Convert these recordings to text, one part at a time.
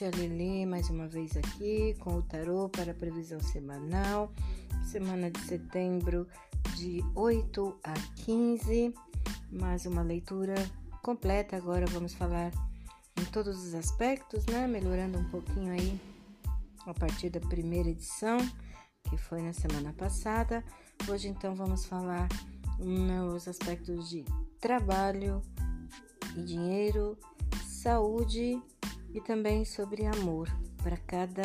Tia mais uma vez aqui com o tarô para a previsão semanal, semana de setembro de 8 a 15. Mais uma leitura completa. Agora vamos falar em todos os aspectos, né? Melhorando um pouquinho aí a partir da primeira edição, que foi na semana passada. Hoje então vamos falar nos aspectos de trabalho e dinheiro, saúde e também sobre amor para cada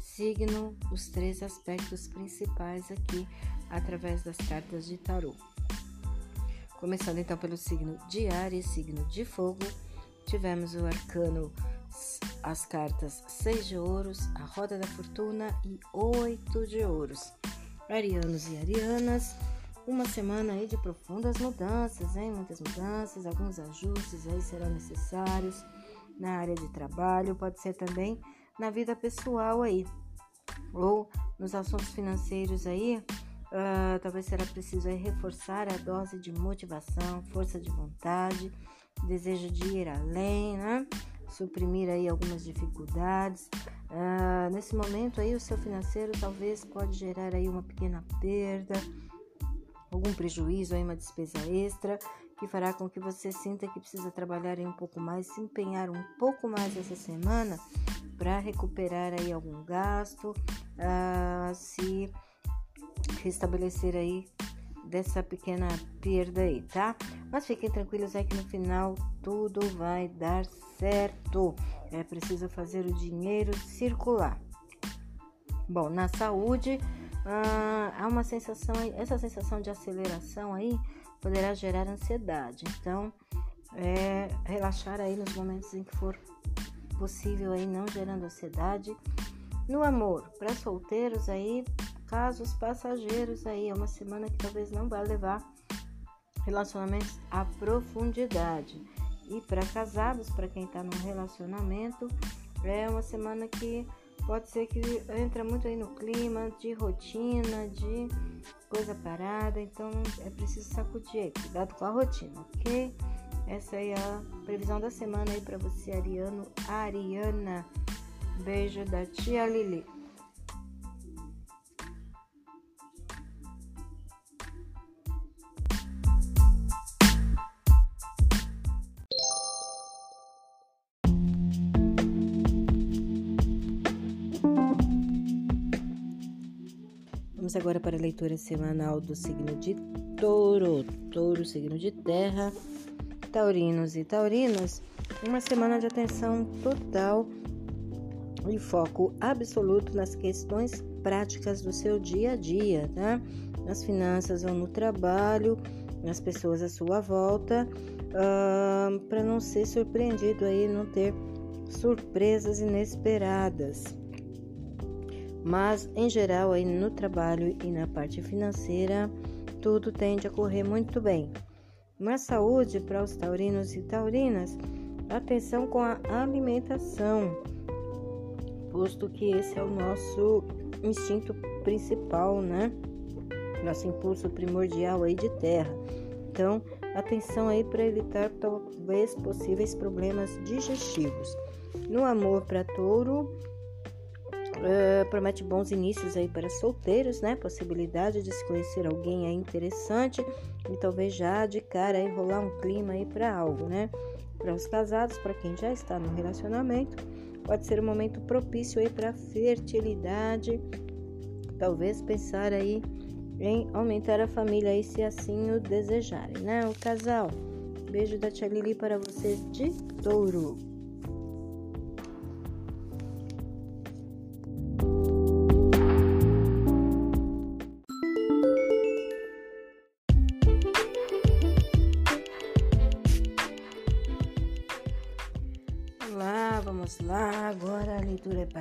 signo, os três aspectos principais aqui através das cartas de tarô. Começando então pelo signo de Ares, signo de fogo, tivemos o arcano as cartas 6 de ouros, a roda da fortuna e 8 de ouros. Arianos e arianas, uma semana aí de profundas mudanças, hein? Muitas mudanças, alguns ajustes aí serão necessários na área de trabalho, pode ser também na vida pessoal aí, ou nos assuntos financeiros aí. Uh, talvez será preciso reforçar a dose de motivação, força de vontade, desejo de ir além, né? suprimir aí algumas dificuldades. Uh, nesse momento aí o seu financeiro talvez pode gerar aí uma pequena perda, algum prejuízo aí uma despesa extra que fará com que você sinta que precisa trabalhar um pouco mais, se empenhar um pouco mais essa semana para recuperar aí algum gasto, uh, se restabelecer aí dessa pequena perda aí, tá? Mas fiquem tranquilos aí que no final tudo vai dar certo. É preciso fazer o dinheiro circular. Bom, na saúde, uh, há uma sensação, essa sensação de aceleração aí poderá gerar ansiedade. Então, é, relaxar aí nos momentos em que for possível aí, não gerando ansiedade. No amor, para solteiros aí, casos passageiros aí, é uma semana que talvez não vá levar relacionamentos à profundidade. E para casados, para quem está num relacionamento, é uma semana que pode ser que entra muito aí no clima de rotina, de coisa parada, então é preciso sacudir aí, cuidado com a rotina, ok? Essa aí é a previsão da semana aí para você, Ariano, Ariana. Beijo da tia Lili. Vamos agora para a leitura semanal do signo de Touro. Touro, signo de terra. Taurinos e taurinas, uma semana de atenção total e foco absoluto nas questões práticas do seu dia a dia, tá? Nas finanças ou no trabalho, nas pessoas à sua volta, uh, para não ser surpreendido aí, não ter surpresas inesperadas mas em geral aí no trabalho e na parte financeira tudo tende a correr muito bem. Na saúde para os taurinos e taurinas, atenção com a alimentação, posto que esse é o nosso instinto principal, né? Nosso impulso primordial aí de terra. Então, atenção aí para evitar talvez possíveis problemas digestivos. No amor para touro, Uh, promete bons inícios aí para solteiros, né? Possibilidade de se conhecer alguém aí interessante e talvez já de cara aí rolar um clima aí para algo, né? Para os casados, para quem já está no relacionamento, pode ser um momento propício aí para fertilidade. Talvez pensar aí em aumentar a família aí se assim o desejarem, né? O casal. Beijo da Tia Lili para você de touro.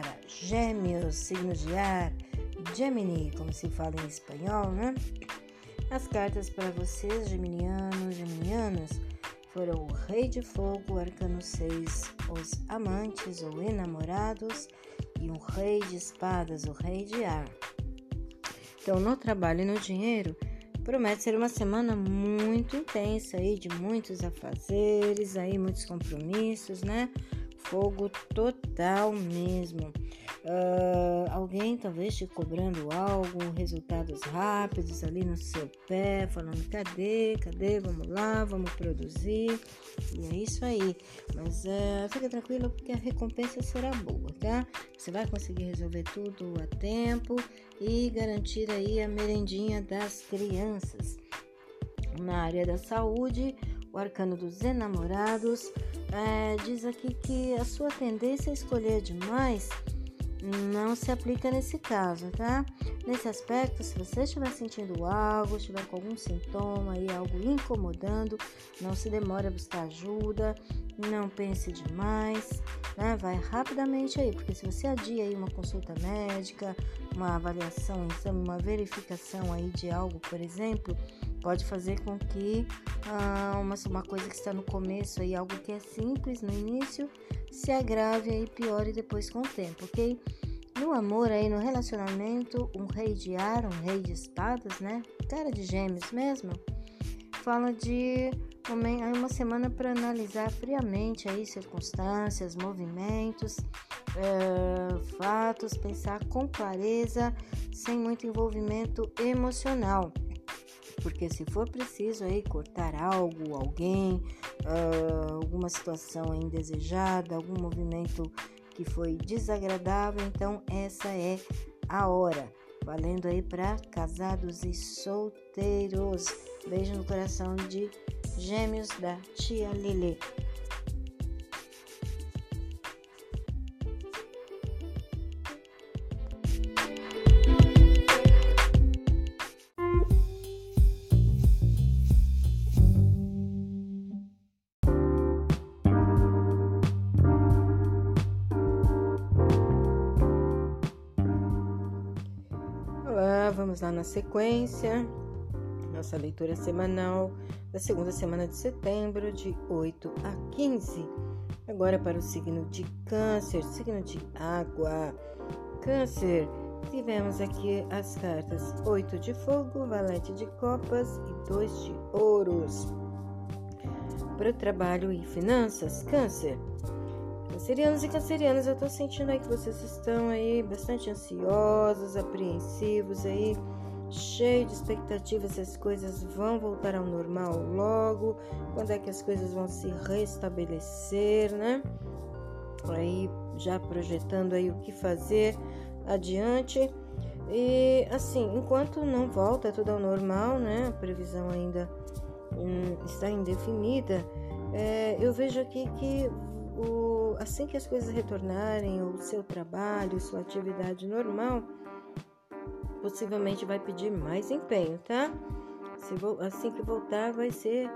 Para Gêmeos, signo de ar, Gemini, como se fala em espanhol, né? As cartas para vocês, geminianos, geminianas, foram o Rei de Fogo, Arcano 6, os amantes ou enamorados, e o Rei de Espadas, o Rei de Ar. Então, no trabalho e no dinheiro, promete ser uma semana muito intensa aí, de muitos afazeres, aí muitos compromissos, né? Fogo total mesmo. Uh, alguém talvez te cobrando algo, resultados rápidos ali no seu pé, falando cadê, cadê, vamos lá, vamos produzir. E é isso aí. Mas uh, fica tranquilo porque a recompensa será boa, tá? Você vai conseguir resolver tudo a tempo e garantir aí a merendinha das crianças. Na área da saúde, o arcano dos enamorados é, diz aqui que a sua tendência a escolher demais não se aplica nesse caso, tá? Nesse aspecto, se você estiver sentindo algo, estiver com algum sintoma e algo incomodando, não se demore a buscar ajuda, não pense demais, né? Vai rapidamente aí, porque se você adia aí uma consulta médica, uma avaliação, um exame, uma verificação aí de algo, por exemplo, pode fazer com que ah, uma, uma coisa que está no começo aí, algo que é simples no início, se agrave e piore depois com o tempo, ok? No amor aí, no relacionamento, um rei de ar, um rei de espadas, né? Cara de gêmeos mesmo. Fala de uma semana para analisar friamente aí circunstâncias, movimentos, é, fatos, pensar com clareza, sem muito envolvimento emocional porque se for preciso aí cortar algo, alguém, uh, alguma situação indesejada, algum movimento que foi desagradável, então essa é a hora. Valendo aí para casados e solteiros. Beijo no coração de Gêmeos da Tia Lele. Vamos lá na sequência. Nossa leitura semanal da segunda semana de setembro, de 8 a 15. Agora para o signo de Câncer, signo de água. Câncer, tivemos aqui as cartas 8 de fogo, valete de copas e 2 de ouros. Para o trabalho e finanças, Câncer. Cancerianos e cancerianas, eu tô sentindo aí que vocês estão aí bastante ansiosos, apreensivos aí, cheio de expectativas se as coisas vão voltar ao normal logo, quando é que as coisas vão se restabelecer, né? Aí já projetando aí o que fazer adiante. E assim, enquanto não volta tudo ao normal, né? A previsão ainda hum, está indefinida. É, eu vejo aqui que o, assim que as coisas retornarem, o seu trabalho, sua atividade normal, possivelmente vai pedir mais empenho, tá? Se, assim que voltar, vai ser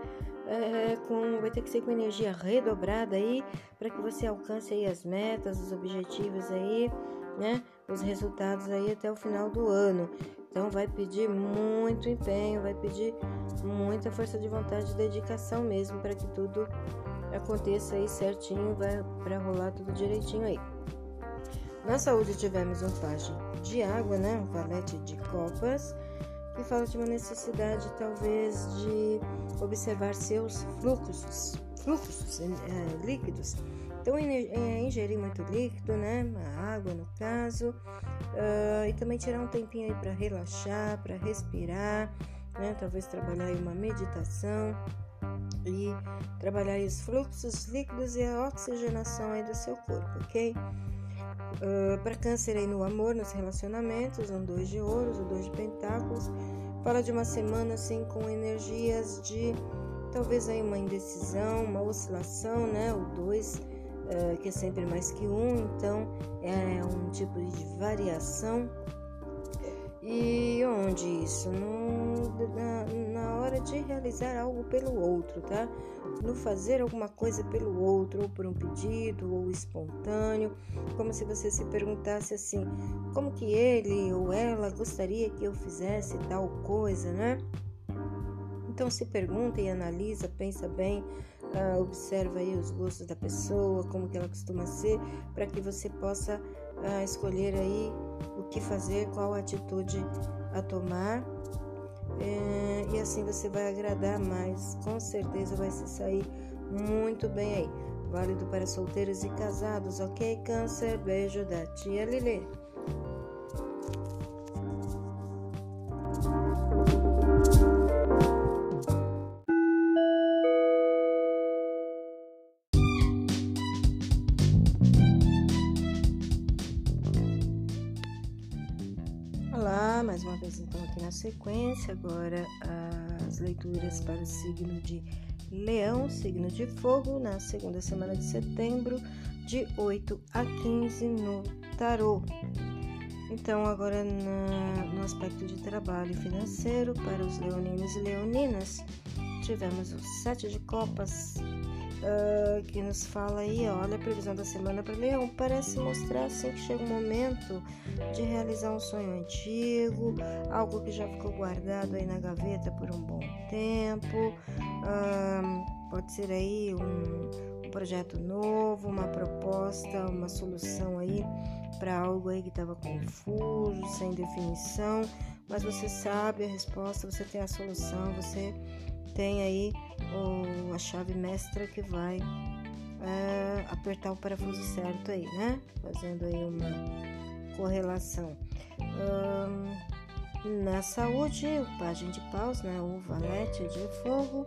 é, com, vai ter que ser com energia redobrada aí para que você alcance aí as metas, os objetivos aí, né? Os resultados aí até o final do ano. Então vai pedir muito empenho, vai pedir muita força de vontade e dedicação mesmo para que tudo aconteça aí certinho, vai para rolar tudo direitinho aí. Na saúde tivemos um pajem de água, né? Um valete de copas, que fala de uma necessidade talvez de observar seus fluxos, fluxos é, líquidos. Então, é, ingerir muito líquido, né? A água, no caso, uh, e também tirar um tempinho aí para relaxar, para respirar, né? Talvez trabalhar aí uma meditação e trabalhar os fluxos líquidos e a oxigenação aí do seu corpo, ok? Uh, para câncer aí no amor, nos relacionamentos, um dois de ouros, o dois de pentáculos, fala de uma semana assim com energias de talvez aí uma indecisão, uma oscilação, né? O dois uh, que é sempre mais que um, então é um tipo de variação e onde isso? No, na, na hora de realizar algo pelo outro, tá? No fazer alguma coisa pelo outro, ou por um pedido, ou espontâneo, como se você se perguntasse assim: como que ele ou ela gostaria que eu fizesse tal coisa, né? Então se pergunta e analisa, pensa bem, uh, observa aí os gostos da pessoa, como que ela costuma ser, para que você possa uh, escolher aí o que fazer, qual atitude a tomar. É, e assim você vai agradar mais, com certeza vai se sair muito bem aí. válido para solteiros e casados, ok? Câncer, beijo da tia Lili. Sequência, agora as leituras para o signo de Leão, signo de fogo, na segunda semana de setembro, de 8 a 15 no tarô. Então, agora na, no aspecto de trabalho financeiro, para os leoninos e leoninas, tivemos o sete de copas, uh, que nos fala aí, olha a previsão da semana para Leão, parece mostrar assim que chega um momento de realizar um sonho antigo, algo que já ficou guardado aí na gaveta por um bom tempo, uh, pode ser aí um, um projeto novo, uma proposta, uma solução aí para algo aí que estava confuso, sem definição, mas você sabe a resposta, você tem a solução, você tem aí a chave mestra que vai é, apertar o parafuso certo aí, né? Fazendo aí uma correlação. na saúde, o pajem de paus, né? O valete de fogo,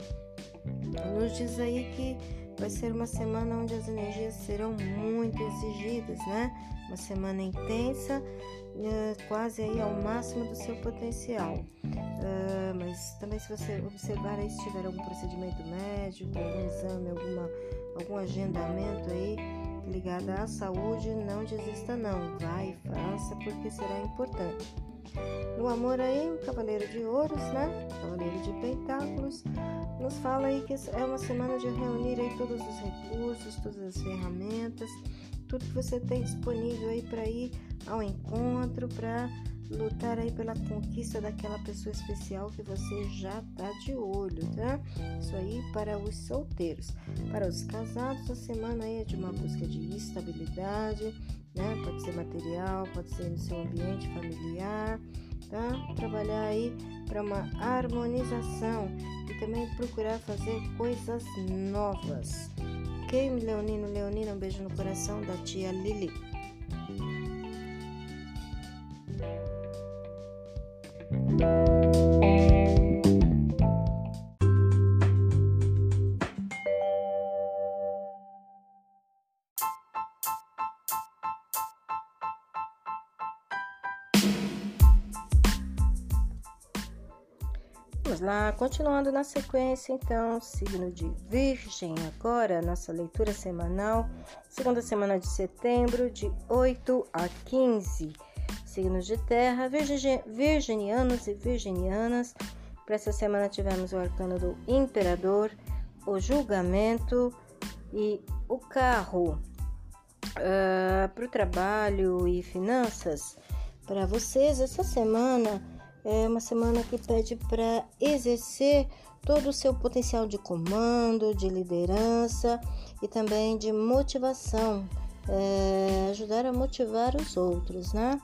nos diz aí que vai ser uma semana onde as energias serão muito exigidas, né? Uma semana intensa, é, quase aí ao máximo do seu potencial. Uh, mas também se você observar aí se tiver algum procedimento médico, algum exame, alguma, algum agendamento aí ligado à saúde, não desista não, vai faça porque será importante. No amor aí, o Cavaleiro de Ouros, né? Cavaleiro de Pentáculos, nos fala aí que é uma semana de reunir aí todos os recursos, todas as ferramentas, tudo que você tem disponível aí para ir ao encontro, para lutar aí pela conquista daquela pessoa especial que você já tá de olho, tá? Isso aí para os solteiros. Para os casados, a semana aí é de uma busca de estabilidade, né? Pode ser material, pode ser no seu ambiente familiar, tá? Trabalhar aí para uma harmonização e também procurar fazer coisas novas. Ok, Leonino, Leonina, um beijo no coração da tia Lili. Vamos lá, continuando na sequência, então, signo de Virgem, agora, nossa leitura semanal, segunda semana de setembro, de 8 a 15 signos de terra, virginianos e virginianas. Para essa semana tivemos o arcano do imperador, o julgamento e o carro. Uh, para o trabalho e finanças, para vocês, essa semana é uma semana que pede para exercer todo o seu potencial de comando, de liderança e também de motivação, é, ajudar a motivar os outros, né?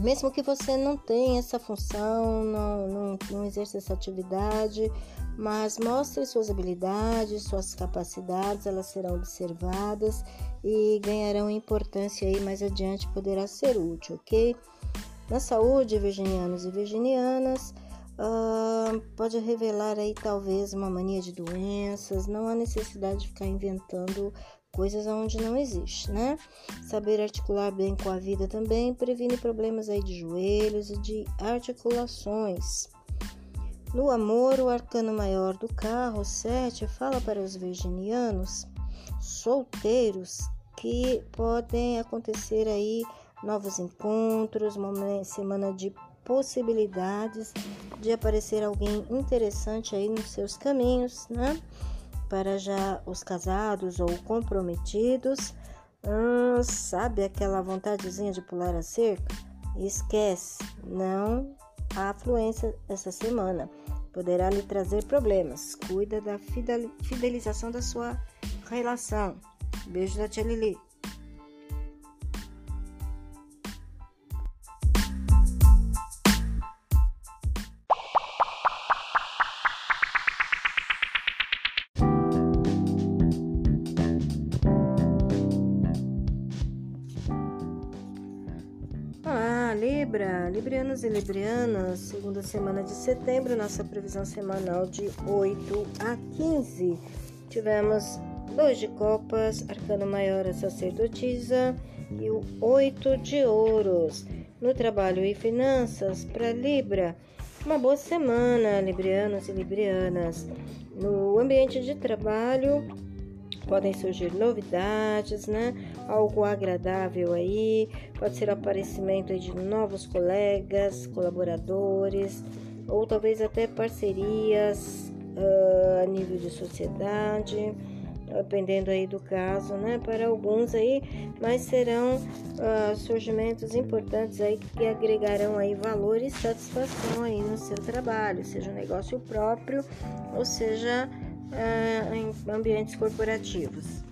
mesmo que você não tenha essa função, não, não, não exerça essa atividade, mas mostre suas habilidades, suas capacidades, elas serão observadas e ganharão importância aí mais adiante, poderá ser útil, ok? Na saúde, virginianos e virginianas, uh, pode revelar aí talvez uma mania de doenças, não há necessidade de ficar inventando coisas onde não existe, né? Saber articular bem com a vida também previne problemas aí de joelhos e de articulações. No amor, o arcano maior do carro, 7, fala para os virginianos solteiros que podem acontecer aí novos encontros, momento, semana de possibilidades de aparecer alguém interessante aí nos seus caminhos, né? para já os casados ou comprometidos. Hum, sabe aquela vontadezinha de pular a cerca? Esquece, não há afluência essa semana. Poderá lhe trazer problemas. Cuida da fidelização da sua relação. Beijo da tia Lili. Librianos e Librianas, segunda semana de setembro, nossa previsão semanal de 8 a 15. Tivemos dois de copas, arcano maior a sacerdotisa e o oito de ouros. No trabalho e finanças, para Libra, uma boa semana, Librianos e Librianas. No ambiente de trabalho, podem surgir novidades, né? Algo agradável aí, pode ser o aparecimento de novos colegas, colaboradores, ou talvez até parcerias uh, a nível de sociedade, dependendo aí do caso, né? Para alguns aí, mas serão uh, surgimentos importantes aí que agregarão aí valor e satisfação aí no seu trabalho, seja um negócio próprio, ou seja em ambientes corporativos.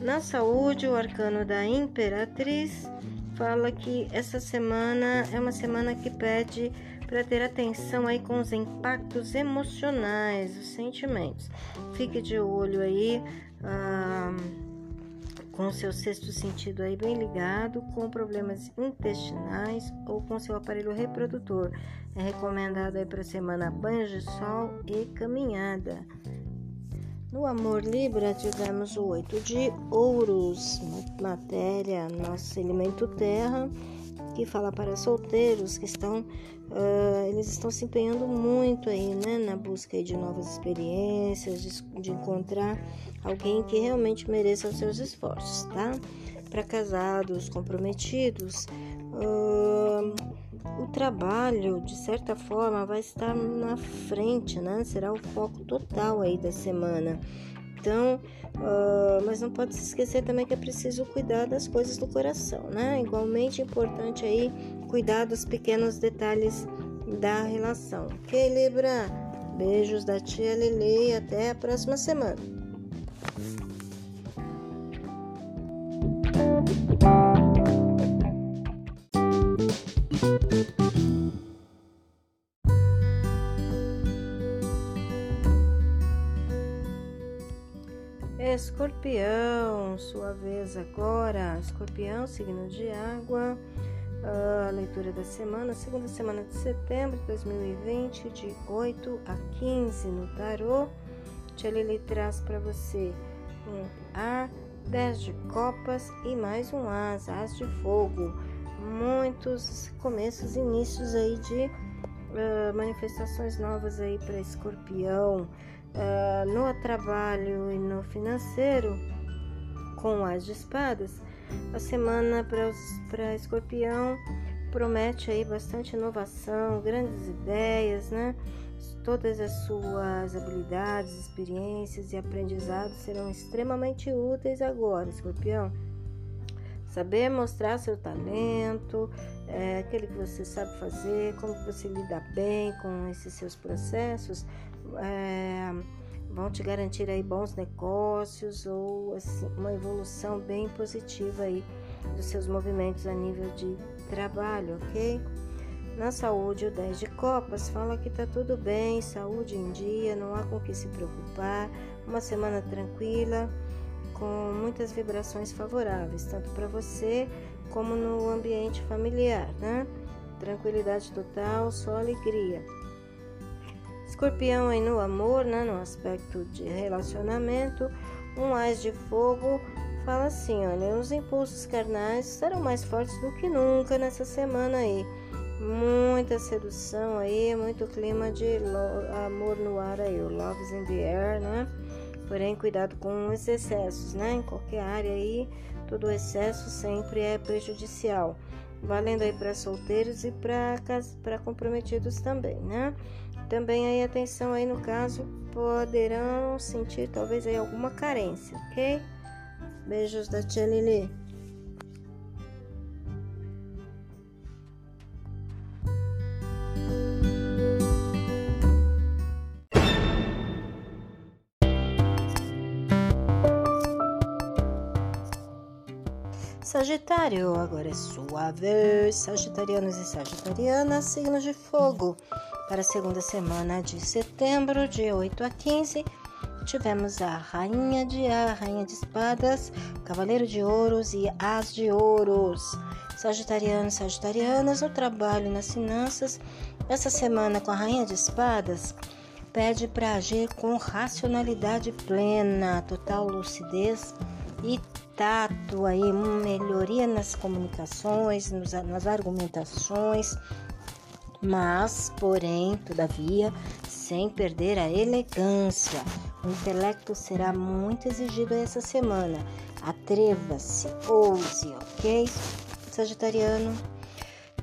Na saúde, o arcano da Imperatriz fala que essa semana é uma semana que pede para ter atenção aí com os impactos emocionais, os sentimentos. Fique de olho aí uh, com seu sexto sentido aí bem ligado, com problemas intestinais ou com seu aparelho reprodutor. É recomendado aí para semana banho de sol e caminhada. No amor Libra tivemos o oito de ouros, matéria, nosso elemento terra, que fala para solteiros que estão, uh, eles estão se empenhando muito aí, né, na busca de novas experiências, de, de encontrar alguém que realmente mereça os seus esforços, tá? Para casados, comprometidos, uh, o trabalho, de certa forma, vai estar na frente, né? Será o foco total aí da semana. Então, uh, mas não pode se esquecer também que é preciso cuidar das coisas do coração, né? Igualmente importante aí cuidar dos pequenos detalhes da relação. Ok, Libra? Beijos da tia Lele e até a próxima semana. Escorpião, sua vez agora. Escorpião, signo de água. A leitura da semana, segunda semana de setembro de 2020, de 8 a 15 no tarô. Tia Lili traz para você um ar, 10 de copas e mais um as, as de fogo. Muitos começos, inícios aí de uh, manifestações novas aí para escorpião uh, no trabalho e no financeiro, com as de espadas, a semana para escorpião promete aí bastante inovação, grandes ideias, né? Todas as suas habilidades, experiências e aprendizados serão extremamente úteis agora, escorpião. Saber mostrar seu talento, é, aquele que você sabe fazer, como você lida bem com esses seus processos, é, vão te garantir aí bons negócios ou assim, uma evolução bem positiva aí dos seus movimentos a nível de trabalho, ok? Na saúde, o 10 de copas fala que tá tudo bem, saúde em dia, não há com que se preocupar, uma semana tranquila, com muitas vibrações favoráveis, tanto para você como no ambiente familiar, né? Tranquilidade total, só alegria. Escorpião aí no amor, né, no aspecto de relacionamento, um ás de fogo fala assim, olha, os impulsos carnais serão mais fortes do que nunca nessa semana aí. Muita sedução aí, muito clima de amor no ar aí, o love's in the air, né? Porém, cuidado com os excessos, né? Em qualquer área aí, todo excesso sempre é prejudicial. Valendo aí para solteiros e para comprometidos também, né? Também aí atenção aí no caso poderão sentir talvez aí alguma carência, ok? Beijos da tia Lili. Sagitário, agora é sua vez. Sagitarianos e Sagitarianas, signos de fogo. Para a segunda semana de setembro, de 8 a 15, tivemos a Rainha de Ar, Rainha de Espadas, Cavaleiro de Ouros e As de Ouros. Sagitarianos, Sagitarianas, no trabalho, nas finanças, essa semana com a Rainha de Espadas, pede para agir com racionalidade plena, total lucidez e tato aí, melhoria nas comunicações, nas argumentações, mas, porém, todavia, sem perder a elegância. O intelecto será muito exigido essa semana. Atreva-se, ouse, ok? Sagitariano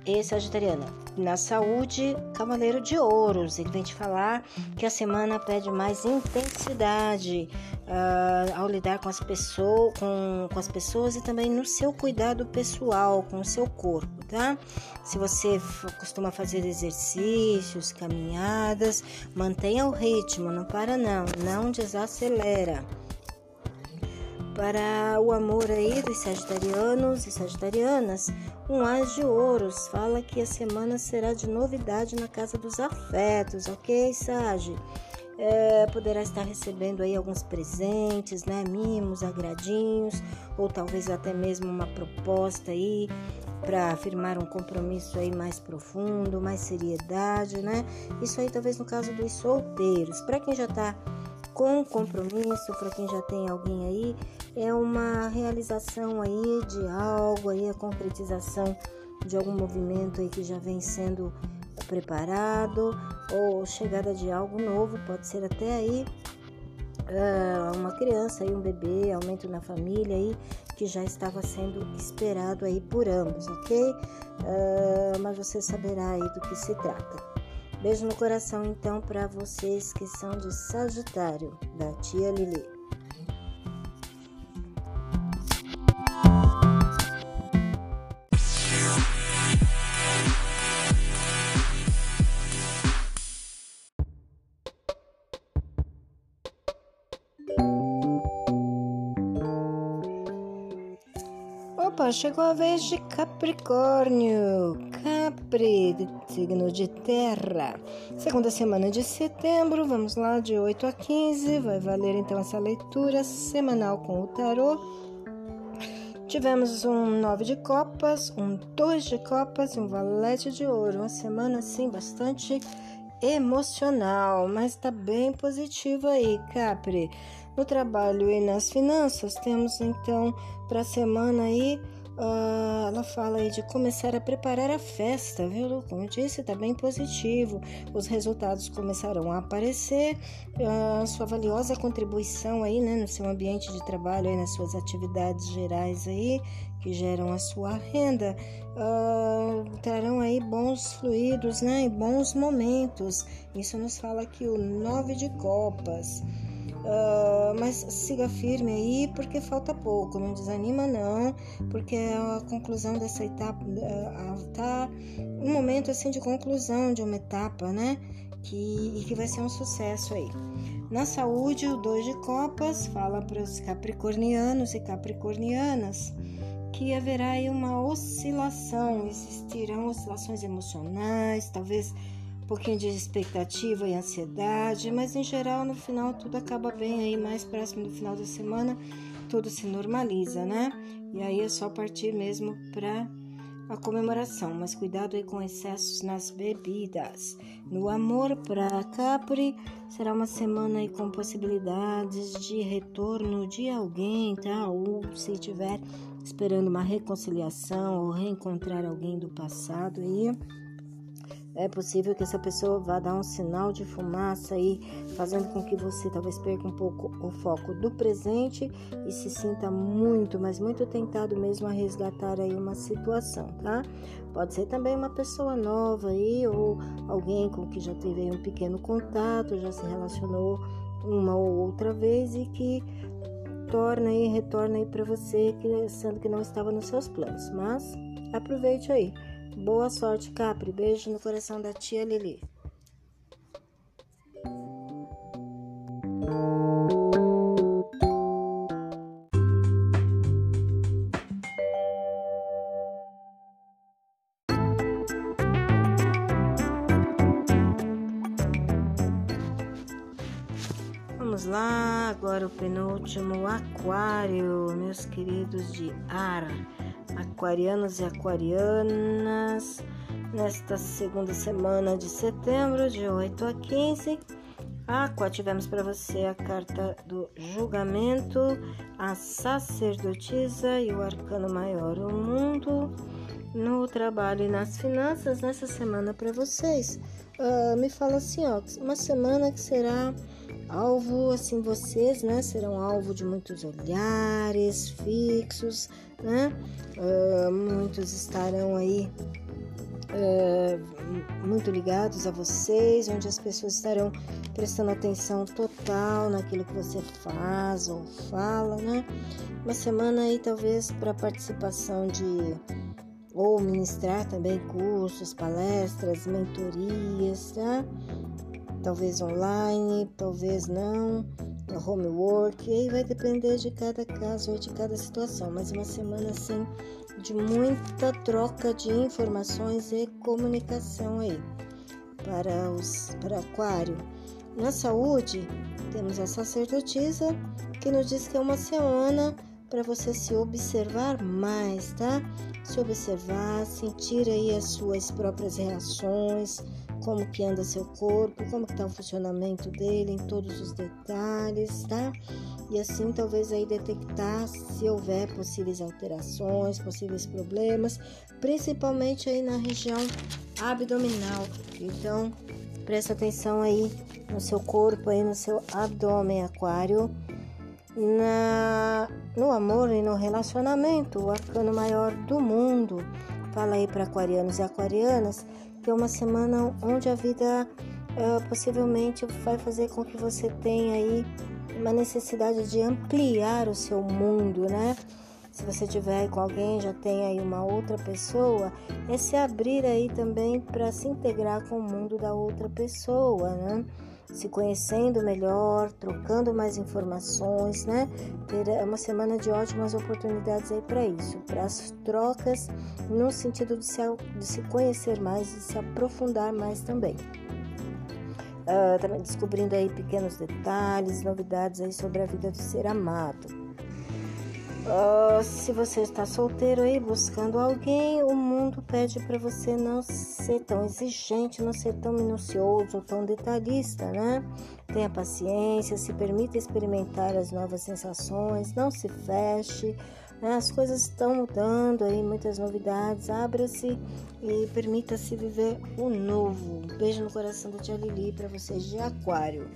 e Sagitariana. Na saúde, Cavaleiro de Ouros. Ele vem te falar que a semana pede mais intensidade uh, ao lidar com as, pessoas, com, com as pessoas e também no seu cuidado pessoal, com o seu corpo, tá? Se você costuma fazer exercícios, caminhadas, mantenha o ritmo, não para não, não desacelera para o amor aí dos sagitarianos e sagitarianas, um as de ouros fala que a semana será de novidade na casa dos afetos, ok, Sage? É, poderá estar recebendo aí alguns presentes, né, mimos, agradinhos, ou talvez até mesmo uma proposta aí para firmar um compromisso aí mais profundo, mais seriedade, né? Isso aí talvez no caso dos solteiros. Para quem já está com compromisso, para quem já tem alguém aí, é uma realização aí de algo aí, a concretização de algum movimento aí que já vem sendo preparado ou chegada de algo novo, pode ser até aí uh, uma criança e um bebê, aumento na família aí que já estava sendo esperado aí por ambos, ok? Uh, mas você saberá aí do que se trata. Beijo no coração então para vocês que são de Sagitário, da tia Lili. Chegou a vez de Capricórnio. Capri, signo de terra. Segunda semana de setembro, vamos lá, de 8 a 15. Vai valer então essa leitura semanal com o tarô. Tivemos um 9 de copas, um 2 de copas e um valete de ouro. Uma semana assim bastante emocional, mas tá bem positiva aí, Capri. No trabalho e nas finanças, temos então para a semana aí Uh, ela fala aí de começar a preparar a festa, viu? Como eu disse, tá bem positivo. Os resultados começarão a aparecer. Uh, sua valiosa contribuição aí, né, no seu ambiente de trabalho, aí, nas suas atividades gerais aí, que geram a sua renda, uh, trarão aí bons fluidos, né, e bons momentos. Isso nos fala aqui o nove de copas. Uh, mas siga firme aí porque falta pouco, não desanima não, porque é a conclusão dessa etapa uh, tá um momento assim de conclusão de uma etapa, né? Que, e que vai ser um sucesso aí. Na saúde, o dois de copas fala para os capricornianos e capricornianas que haverá aí uma oscilação, existirão oscilações emocionais, talvez pouquinho de expectativa e ansiedade, mas em geral no final tudo acaba bem aí, mais próximo do final da semana tudo se normaliza, né? E aí é só partir mesmo para a comemoração, mas cuidado aí com excessos nas bebidas. No amor para Capri, será uma semana aí com possibilidades de retorno de alguém, tá? Ou se tiver esperando uma reconciliação ou reencontrar alguém do passado aí é possível que essa pessoa vá dar um sinal de fumaça aí, fazendo com que você talvez perca um pouco o foco do presente e se sinta muito, mas muito tentado mesmo a resgatar aí uma situação, tá? Pode ser também uma pessoa nova aí ou alguém com que já teve um pequeno contato, já se relacionou uma ou outra vez e que torna e retorna aí para você, sendo que não estava nos seus planos. Mas aproveite aí. Boa sorte, Capri. Beijo no coração da tia Lili. Vamos lá, agora o penúltimo aquário, meus queridos de ar. Aquarianos e aquarianas, nesta segunda semana de setembro, de 8 a 15. Aqua, tivemos para você a carta do julgamento, a sacerdotisa e o arcano maior, o mundo no trabalho e nas finanças nessa semana para vocês. Uh, me fala assim, ó, uma semana que será alvo, assim, vocês, né, serão alvo de muitos olhares fixos, né, uh, muitos estarão aí uh, muito ligados a vocês, onde as pessoas estarão prestando atenção total naquilo que você faz ou fala, né, uma semana aí talvez para participação de ou ministrar também cursos, palestras, mentorias, tá? Talvez online, talvez não, homework, e aí vai depender de cada caso e de cada situação, mas uma semana assim de muita troca de informações e comunicação aí para os para aquário. Na saúde, temos a sacerdotisa que nos diz que é uma semana para você se observar mais, tá? Se observar, sentir aí as suas próprias reações, como que anda seu corpo, como que tá o funcionamento dele em todos os detalhes, tá? E assim talvez aí detectar se houver possíveis alterações, possíveis problemas, principalmente aí na região abdominal. Então, presta atenção aí no seu corpo, aí no seu abdômen aquário na, no amor e no relacionamento, o arcano maior do mundo. Fala aí para aquarianos e aquarianas é uma semana onde a vida uh, possivelmente vai fazer com que você tenha aí uma necessidade de ampliar o seu mundo, né? Se você tiver com alguém, já tem aí uma outra pessoa, é se abrir aí também para se integrar com o mundo da outra pessoa, né? Se conhecendo melhor, trocando mais informações, né? Ter uma semana de ótimas oportunidades aí para isso, para as trocas no sentido de se, de se conhecer mais e se aprofundar mais também. Uh, também descobrindo aí pequenos detalhes, novidades aí sobre a vida do ser amado. Uh, se você está solteiro aí buscando alguém, o mundo pede para você não ser tão exigente, não ser tão minucioso, tão detalhista, né? Tenha paciência, se permita experimentar as novas sensações, não se feche. Né? As coisas estão mudando aí, muitas novidades. Abra-se e permita-se viver o novo. Beijo no coração da Tia Lili para vocês de Aquário.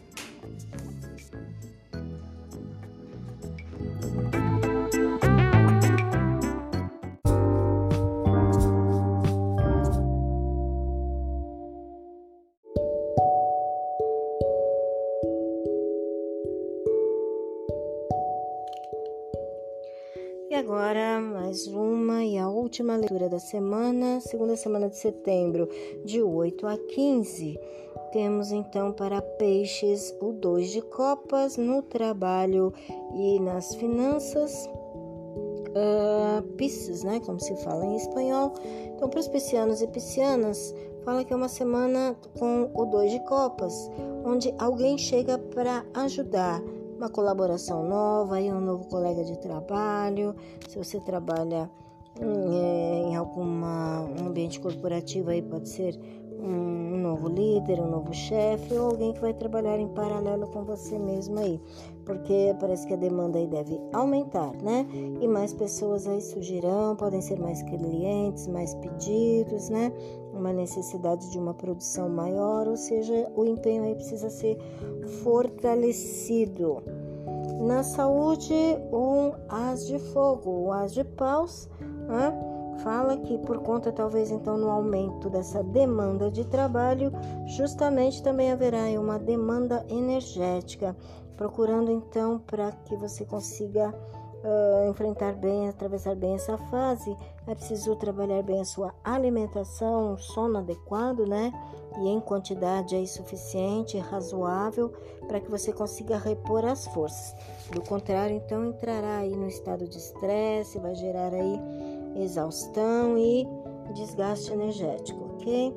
Última leitura da semana, segunda semana de setembro, de 8 a 15. Temos então para peixes o dois de copas no trabalho e nas finanças. Uh, Pisces, né? Como se fala em espanhol. Então, para os piscianos e piscianas, fala que é uma semana com o dois de copas, onde alguém chega para ajudar uma colaboração nova e um novo colega de trabalho. Se você trabalha em, alguma um ambiente corporativo aí pode ser um novo líder, um novo chefe ou alguém que vai trabalhar em paralelo com você mesmo aí, porque parece que a demanda aí deve aumentar, né? E mais pessoas aí surgirão, podem ser mais clientes, mais pedidos, né? Uma necessidade de uma produção maior, ou seja, o empenho aí precisa ser fortalecido. Na saúde, um as de fogo, o as de paus, fala que por conta talvez então no aumento dessa demanda de trabalho, justamente também haverá uma demanda energética, procurando então para que você consiga uh, enfrentar bem, atravessar bem essa fase, é preciso trabalhar bem a sua alimentação, sono adequado, né? E em quantidade aí suficiente, razoável, para que você consiga repor as forças. Do contrário, então entrará aí no estado de estresse, vai gerar aí exaustão e desgaste energético, ok?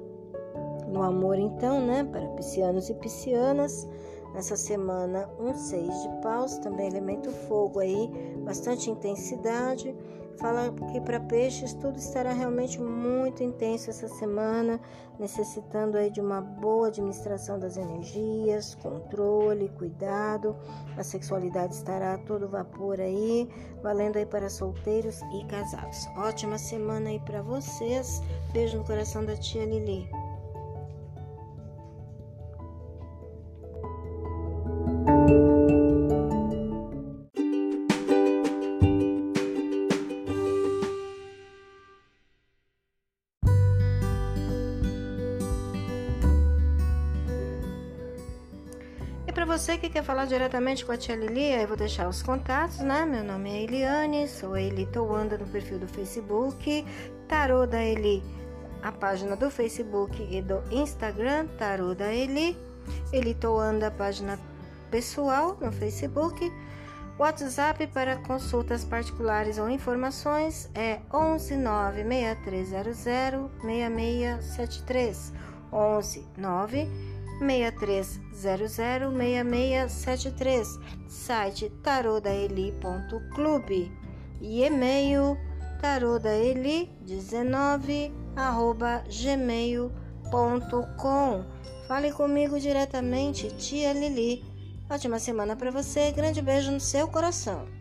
No amor, então, né, para piscianos e piscianas, nessa semana um seis de paus, também elemento fogo aí, bastante intensidade, Fala que para peixes tudo estará realmente muito intenso essa semana, necessitando aí de uma boa administração das energias, controle, cuidado. A sexualidade estará a todo vapor aí, valendo aí para solteiros e casados. Ótima semana aí para vocês. Beijo no coração da tia Lili. Você que quer falar diretamente com a tia Lili, eu vou deixar os contatos, né? Meu nome é Eliane, sou Eli Toanda no perfil do Facebook, Tarô da Eli, a página do Facebook e do Instagram, Tarô da Eli, Eli Toanda, página pessoal no Facebook. WhatsApp para consultas particulares ou informações é 11 96300 6673 11 9 63006673, site tarodaeli.clube e e-mail tarodaeli19 gmail.com. Fale comigo diretamente, tia Lili. Ótima semana para você, grande beijo no seu coração.